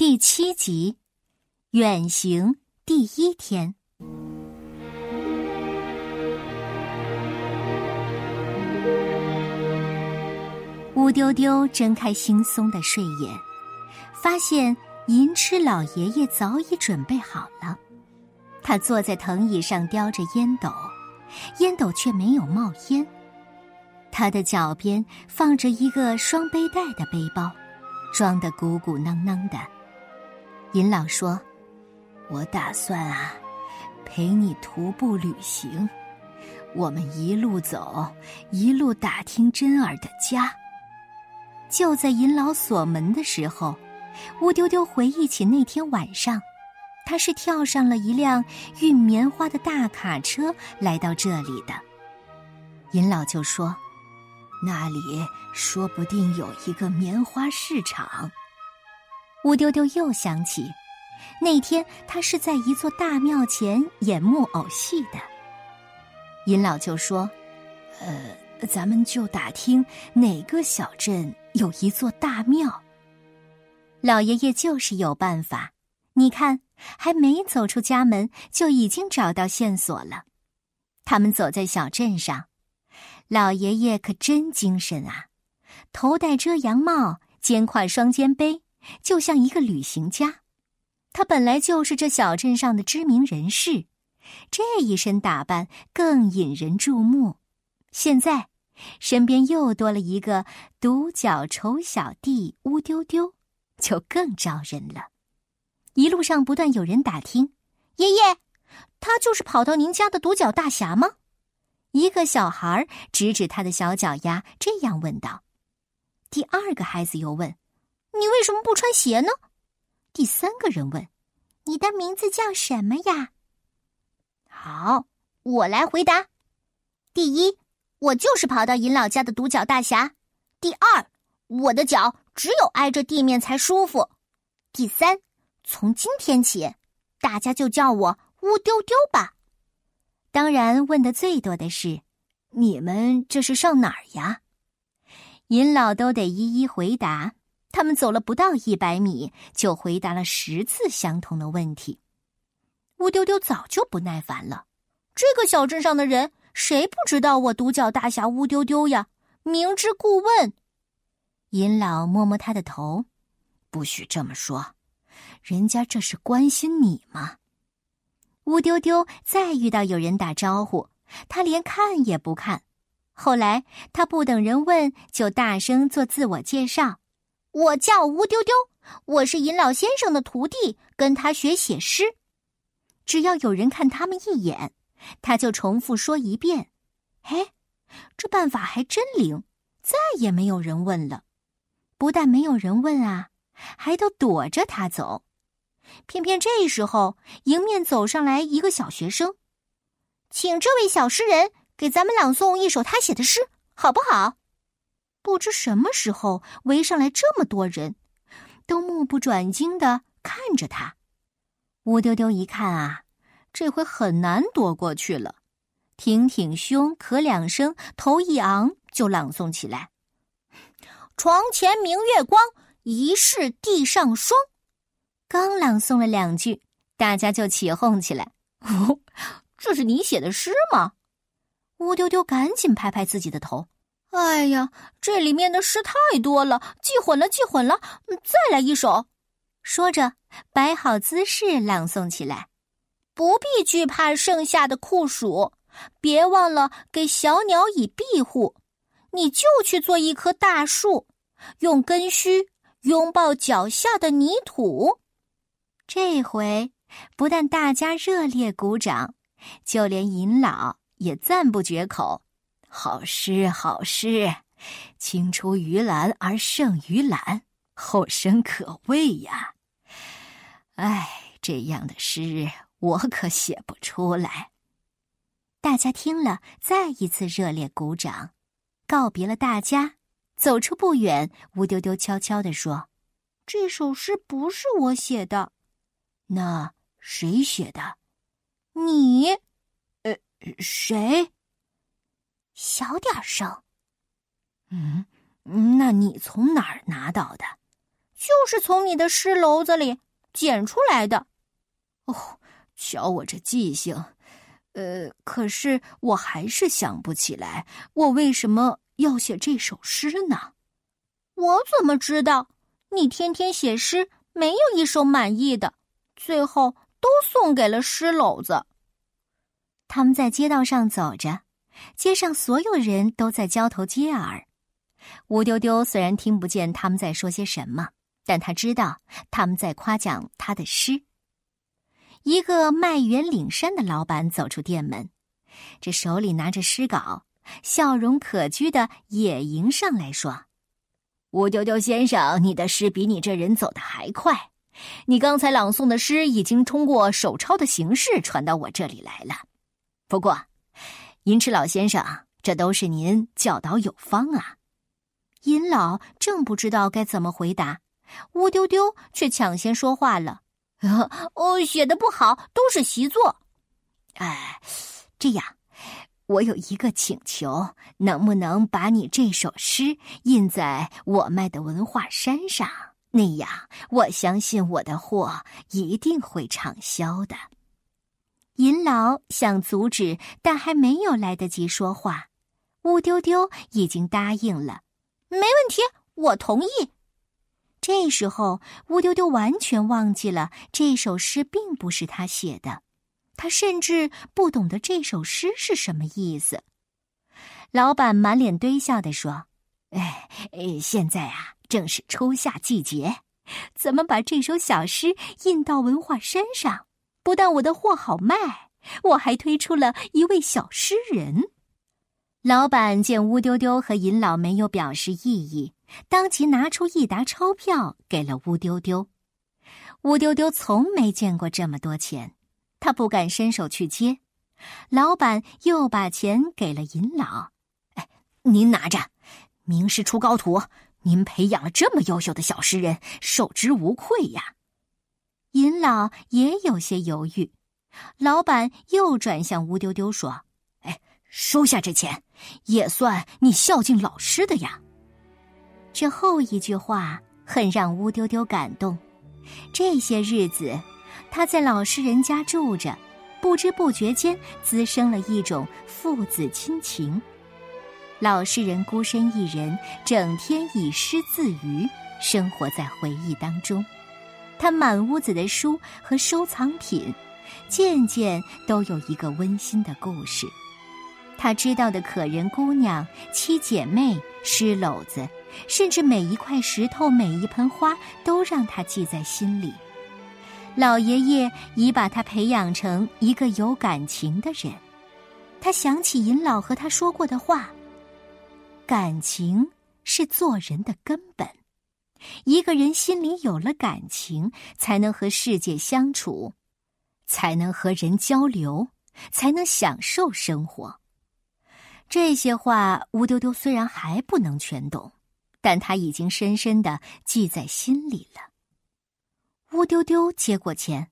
第七集，远行第一天。乌丢丢睁开惺忪的睡眼，发现银翅老爷爷早已准备好了。他坐在藤椅上叼着烟斗，烟斗却没有冒烟。他的脚边放着一个双背带的背包，装得鼓鼓囊囊的。银老说：“我打算啊，陪你徒步旅行。我们一路走，一路打听珍儿的家。”就在银老锁门的时候，乌丢丢回忆起那天晚上，他是跳上了一辆运棉花的大卡车来到这里的。银老就说：“那里说不定有一个棉花市场。”乌丢丢又想起，那天他是在一座大庙前演木偶戏的。银老就说：“呃，咱们就打听哪个小镇有一座大庙。”老爷爷就是有办法，你看，还没走出家门，就已经找到线索了。他们走在小镇上，老爷爷可真精神啊，头戴遮阳帽，肩挎双肩背。就像一个旅行家，他本来就是这小镇上的知名人士，这一身打扮更引人注目。现在，身边又多了一个独角丑小弟乌丢丢，就更招人了。一路上不断有人打听：“爷爷，他就是跑到您家的独角大侠吗？”一个小孩指指他的小脚丫，这样问道。第二个孩子又问。你为什么不穿鞋呢？第三个人问：“你的名字叫什么呀？”好，我来回答。第一，我就是跑到尹老家的独角大侠。第二，我的脚只有挨着地面才舒服。第三，从今天起，大家就叫我乌丢丢吧。当然，问的最多的是：“你们这是上哪儿呀？”尹老都得一一回答。他们走了不到一百米，就回答了十次相同的问题。乌丢丢早就不耐烦了。这个小镇上的人，谁不知道我独角大侠乌丢丢呀？明知故问。尹老摸摸他的头，不许这么说，人家这是关心你嘛。乌丢丢再遇到有人打招呼，他连看也不看。后来他不等人问，就大声做自我介绍。我叫乌丢丢，我是尹老先生的徒弟，跟他学写诗。只要有人看他们一眼，他就重复说一遍。哎，这办法还真灵，再也没有人问了。不但没有人问啊，还都躲着他走。偏偏这时候，迎面走上来一个小学生，请这位小诗人给咱们朗诵一首他写的诗，好不好？不知什么时候围上来这么多人，都目不转睛的看着他。乌丢丢一看啊，这回很难躲过去了，挺挺胸，咳两声，头一昂就朗诵起来：“床前明月光，疑是地上霜。”刚朗诵了两句，大家就起哄起来：“哦，这是你写的诗吗？”乌丢丢赶紧拍拍自己的头。哎呀，这里面的诗太多了，记混了，记混了。再来一首，说着摆好姿势朗诵起来。不必惧怕盛夏的酷暑，别忘了给小鸟以庇护。你就去做一棵大树，用根须拥抱脚下的泥土。这回不但大家热烈鼓掌，就连尹老也赞不绝口。好诗，好诗，青出于蓝而胜于蓝，后生可畏呀！哎，这样的诗我可写不出来。大家听了，再一次热烈鼓掌，告别了大家，走出不远，乌丢丢悄悄地说：“这首诗不是我写的，那谁写的？你？呃，谁？”小点声。嗯，那你从哪儿拿到的？就是从你的诗篓子里捡出来的。哦，瞧我这记性，呃，可是我还是想不起来，我为什么要写这首诗呢？我怎么知道？你天天写诗，没有一首满意的，最后都送给了诗篓子。他们在街道上走着，街上所有人都在交头接耳。乌丢丢虽然听不见他们在说些什么，但他知道他们在夸奖他的诗。一个卖圆领衫的老板走出店门，这手里拿着诗稿，笑容可掬的也迎上来说：“乌丢丢先生，你的诗比你这人走的还快。你刚才朗诵的诗已经通过手抄的形式传到我这里来了。不过，银翅老先生，这都是您教导有方啊。”银老正不知道该怎么回答，乌丢丢却抢先说话了：“哦，写的不好，都是习作。哎，这样，我有一个请求，能不能把你这首诗印在我卖的文化衫上？那样，我相信我的货一定会畅销的。”银老想阻止，但还没有来得及说话，乌丢丢已经答应了。没问题，我同意。这时候，乌丢丢完全忘记了这首诗并不是他写的，他甚至不懂得这首诗是什么意思。老板满脸堆笑的说：“哎，现在啊，正是初夏季节，咱们把这首小诗印到文化衫上，不但我的货好卖，我还推出了一位小诗人。”老板见乌丢丢和银老没有表示异议，当即拿出一沓钞票给了乌丢丢。乌丢丢从没见过这么多钱，他不敢伸手去接。老板又把钱给了银老：“哎，您拿着，名师出高徒，您培养了这么优秀的小诗人，受之无愧呀。”银老也有些犹豫。老板又转向乌丢丢说。哎收下这钱，也算你孝敬老师的呀。这后一句话很让乌丢丢感动。这些日子，他在老实人家住着，不知不觉间滋生了一种父子亲情。老实人孤身一人，整天以诗自娱，生活在回忆当中。他满屋子的书和收藏品，件件都有一个温馨的故事。他知道的可人姑娘、七姐妹、诗篓子，甚至每一块石头、每一盆花，都让他记在心里。老爷爷已把他培养成一个有感情的人。他想起尹老和他说过的话：“感情是做人的根本，一个人心里有了感情，才能和世界相处，才能和人交流，才能享受生活。”这些话，乌丢丢虽然还不能全懂，但他已经深深的记在心里了。乌丢丢接过钱，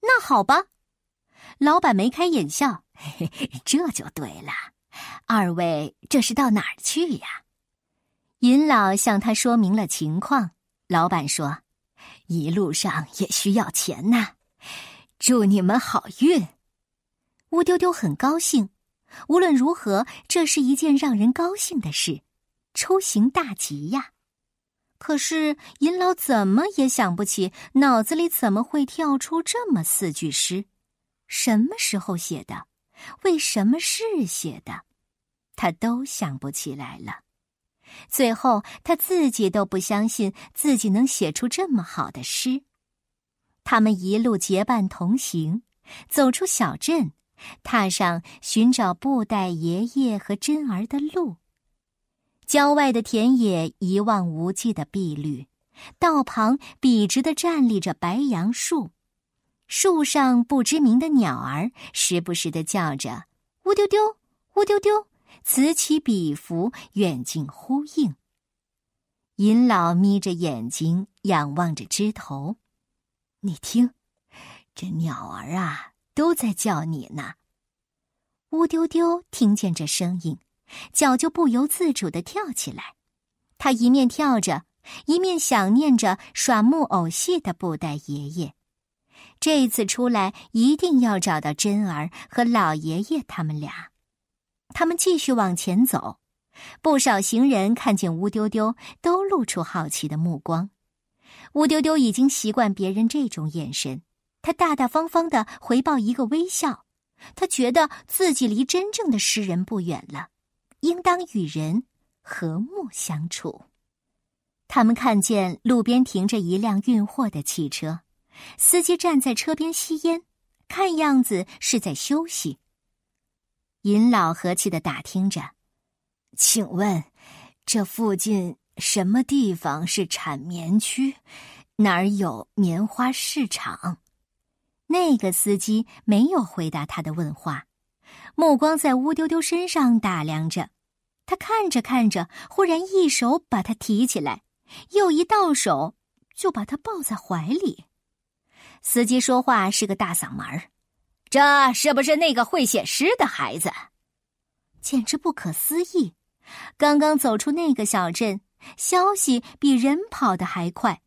那好吧。老板眉开眼笑，嘿嘿，这就对了。二位这是到哪儿去呀？尹老向他说明了情况。老板说：“一路上也需要钱呐，祝你们好运。”乌丢丢很高兴。无论如何，这是一件让人高兴的事，出行大吉呀！可是银老怎么也想不起，脑子里怎么会跳出这么四句诗？什么时候写的？为什么是写的？他都想不起来了。最后，他自己都不相信自己能写出这么好的诗。他们一路结伴同行，走出小镇。踏上寻找布袋爷爷和珍儿的路。郊外的田野一望无际的碧绿，道旁笔直的站立着白杨树，树上不知名的鸟儿时不时的叫着“乌丢丢，乌丢丢”，此起彼伏，远近呼应。尹老眯着眼睛仰望着枝头，你听，这鸟儿啊！都在叫你呢。乌丢丢听见这声音，脚就不由自主的跳起来。他一面跳着，一面想念着耍木偶戏的布袋爷爷。这次出来一定要找到珍儿和老爷爷他们俩。他们继续往前走，不少行人看见乌丢丢，都露出好奇的目光。乌丢丢已经习惯别人这种眼神，他大大方方的回报一个微笑。他觉得自己离真正的诗人不远了，应当与人和睦相处。他们看见路边停着一辆运货的汽车，司机站在车边吸烟，看样子是在休息。尹老和气的打听着：“请问，这附近什么地方是产棉区？哪儿有棉花市场？”那个司机没有回答他的问话，目光在乌丢丢身上打量着。他看着看着，忽然一手把他提起来。又一到手，就把他抱在怀里。司机说话是个大嗓门儿：“这是不是那个会写诗的孩子？”简直不可思议！刚刚走出那个小镇，消息比人跑的还快。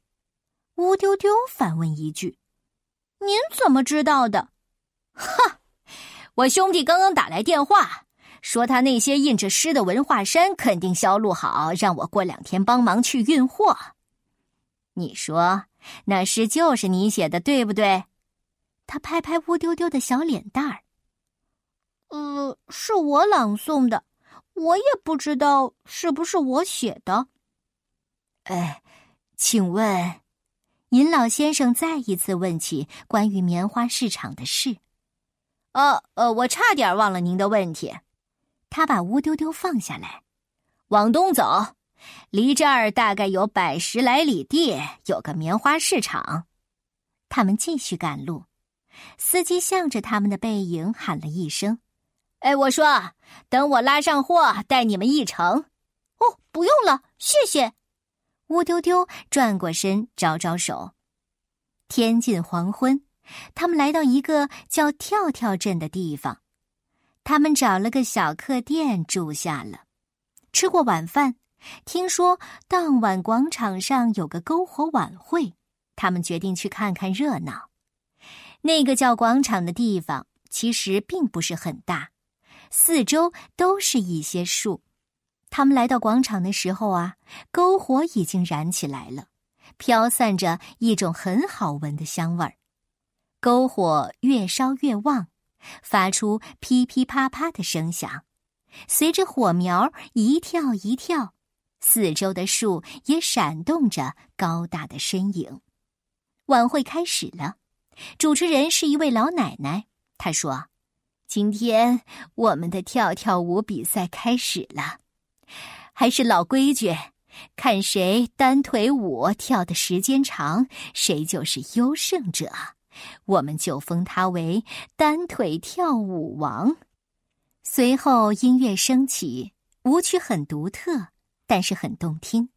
乌丢丢反问一句：“您怎么知道的？”“哈，我兄弟刚刚打来电话。”说他那些印着诗的文化衫肯定销路好，让我过两天帮忙去运货。你说那诗就是你写的，对不对？他拍拍乌丢丢的小脸蛋儿。呃，是我朗诵的，我也不知道是不是我写的。哎，请问，尹老先生再一次问起关于棉花市场的事。呃呃，我差点忘了您的问题。他把乌丢丢放下来，往东走，离这儿大概有百十来里地，有个棉花市场。他们继续赶路，司机向着他们的背影喊了一声：“哎，我说，等我拉上货，带你们一程。”哦，不用了，谢谢。乌丢丢转过身，招招手。天近黄昏，他们来到一个叫跳跳镇的地方。他们找了个小客店住下了，吃过晚饭。听说当晚广场上有个篝火晚会，他们决定去看看热闹。那个叫广场的地方其实并不是很大，四周都是一些树。他们来到广场的时候啊，篝火已经燃起来了，飘散着一种很好闻的香味儿。篝火越烧越旺。发出噼噼啪啪的声响，随着火苗一跳一跳，四周的树也闪动着高大的身影。晚会开始了，主持人是一位老奶奶。她说：“今天我们的跳跳舞比赛开始了，还是老规矩，看谁单腿舞跳的时间长，谁就是优胜者。”我们就封他为单腿跳舞王。随后音乐升起，舞曲很独特，但是很动听，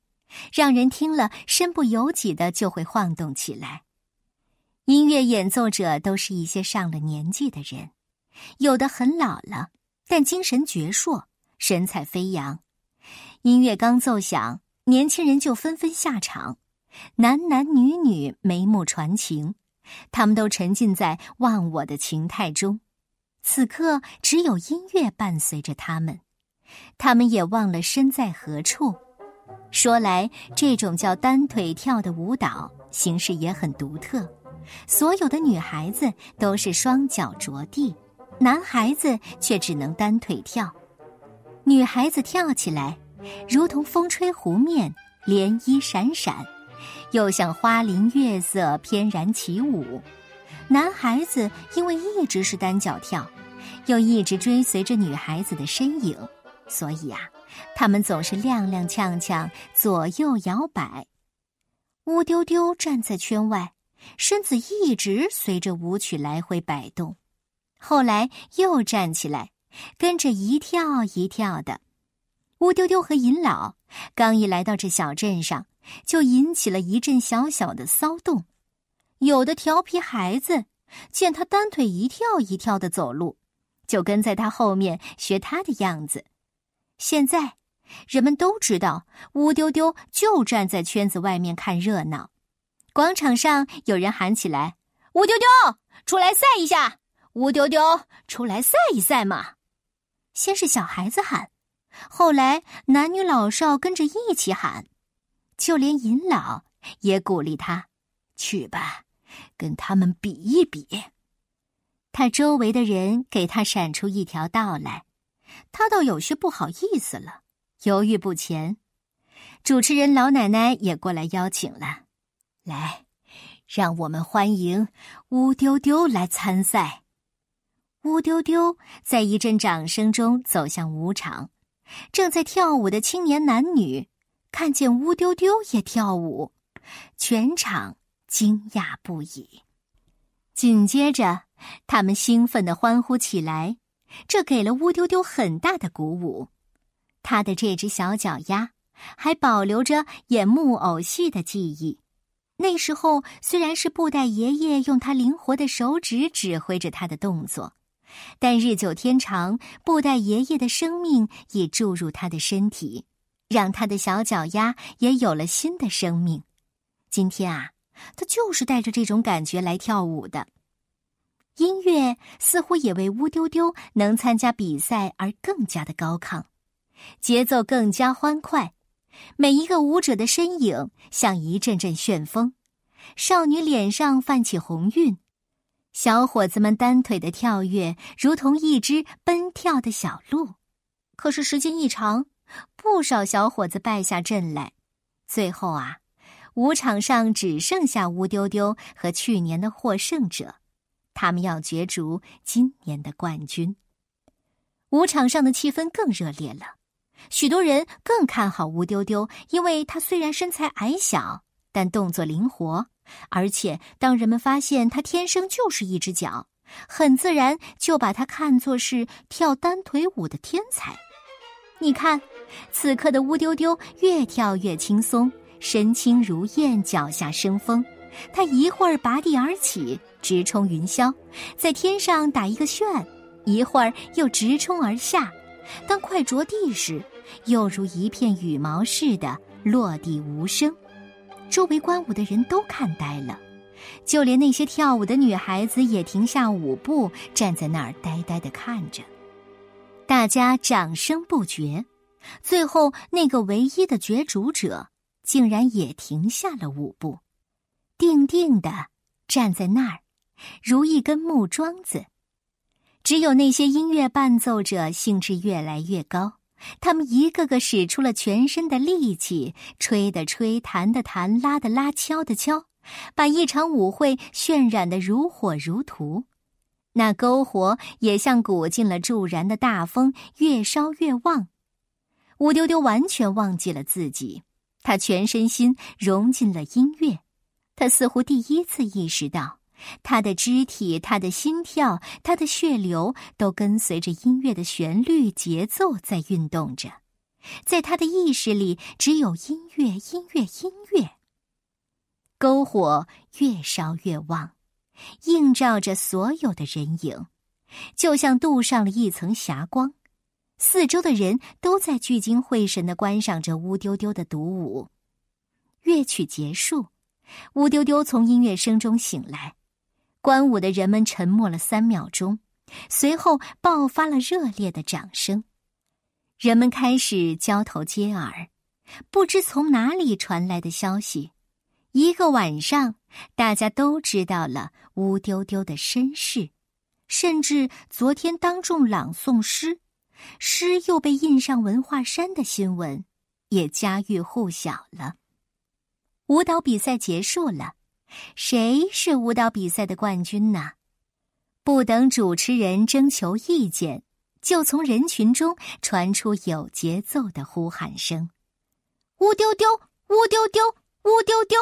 让人听了身不由己的就会晃动起来。音乐演奏者都是一些上了年纪的人，有的很老了，但精神矍铄，神采飞扬。音乐刚奏响，年轻人就纷纷下场，男男女女眉目传情。他们都沉浸在忘我的情态中，此刻只有音乐伴随着他们，他们也忘了身在何处。说来，这种叫单腿跳的舞蹈形式也很独特，所有的女孩子都是双脚着地，男孩子却只能单腿跳。女孩子跳起来，如同风吹湖面，涟漪闪闪。又像花林月色翩然起舞，男孩子因为一直是单脚跳，又一直追随着女孩子的身影，所以啊，他们总是踉踉跄跄，左右摇摆。乌丢丢站在圈外，身子一直随着舞曲来回摆动，后来又站起来，跟着一跳一跳的。乌丢丢和银老刚一来到这小镇上。就引起了一阵小小的骚动，有的调皮孩子见他单腿一跳一跳的走路，就跟在他后面学他的样子。现在人们都知道乌丢丢就站在圈子外面看热闹。广场上有人喊起来：“乌丢丢，出来赛一下！乌丢丢，出来赛一赛嘛！”先是小孩子喊，后来男女老少跟着一起喊，就连尹老也鼓励他：“去吧，跟他们比一比。”他周围的人给他闪出一条道来，他倒有些不好意思了。犹豫不前，主持人老奶奶也过来邀请了，来，让我们欢迎乌丢丢来参赛。乌丢丢在一阵掌声中走向舞场，正在跳舞的青年男女看见乌丢丢也跳舞，全场惊讶不已。紧接着，他们兴奋的欢呼起来，这给了乌丢丢很大的鼓舞。他的这只小脚丫还保留着演木偶戏的记忆。那时候虽然是布袋爷爷用他灵活的手指指挥着他的动作，但日久天长，布袋爷爷的生命也注入他的身体，让他的小脚丫也有了新的生命。今天啊，他就是带着这种感觉来跳舞的。音乐似乎也为乌丢丢能参加比赛而更加的高亢。节奏更加欢快，每一个舞者的身影像一阵阵旋风，少女脸上泛起红晕，小伙子们单腿的跳跃如同一只奔跳的小鹿。可是时间一长，不少小伙子败下阵来，最后啊，舞场上只剩下乌丢丢和去年的获胜者，他们要角逐今年的冠军。舞场上的气氛更热烈了。许多人更看好乌丢丢，因为他虽然身材矮小，但动作灵活，而且当人们发现他天生就是一只脚，很自然就把他看作是跳单腿舞的天才。你看，此刻的乌丢丢越跳越轻松，身轻如燕，脚下生风。他一会儿拔地而起，直冲云霄，在天上打一个旋；一会儿又直冲而下。当快着地时，又如一片羽毛似的落地无声。周围观舞的人都看呆了，就连那些跳舞的女孩子也停下舞步，站在那儿呆呆的看着。大家掌声不绝，最后那个唯一的角逐者竟然也停下了舞步，定定的站在那儿，如一根木桩子。只有那些音乐伴奏者兴致越来越高，他们一个个使出了全身的力气，吹的吹，弹的弹，拉的拉，敲的敲，把一场舞会渲染的如火如荼。那篝火也像鼓进了助燃的大风，越烧越旺。乌丢丢完全忘记了自己，他全身心融进了音乐，他似乎第一次意识到。他的肢体、他的心跳、他的血流，都跟随着音乐的旋律、节奏在运动着。在他的意识里，只有音乐、音乐、音乐。篝火越烧越旺，映照着所有的人影，就像镀上了一层霞光。四周的人都在聚精会神的观赏着乌丢丢的独舞。乐曲结束，乌丢丢从音乐声中醒来。观舞的人们沉默了三秒钟，随后爆发了热烈的掌声。人们开始交头接耳，不知从哪里传来的消息。一个晚上，大家都知道了乌丢丢的身世，甚至昨天当众朗诵诗，诗又被印上文化衫的新闻，也家喻户晓了。舞蹈比赛结束了。谁是舞蹈比赛的冠军呢？不等主持人征求意见，就从人群中传出有节奏的呼喊声：“乌丢丢，乌丢丢，乌丢丢！”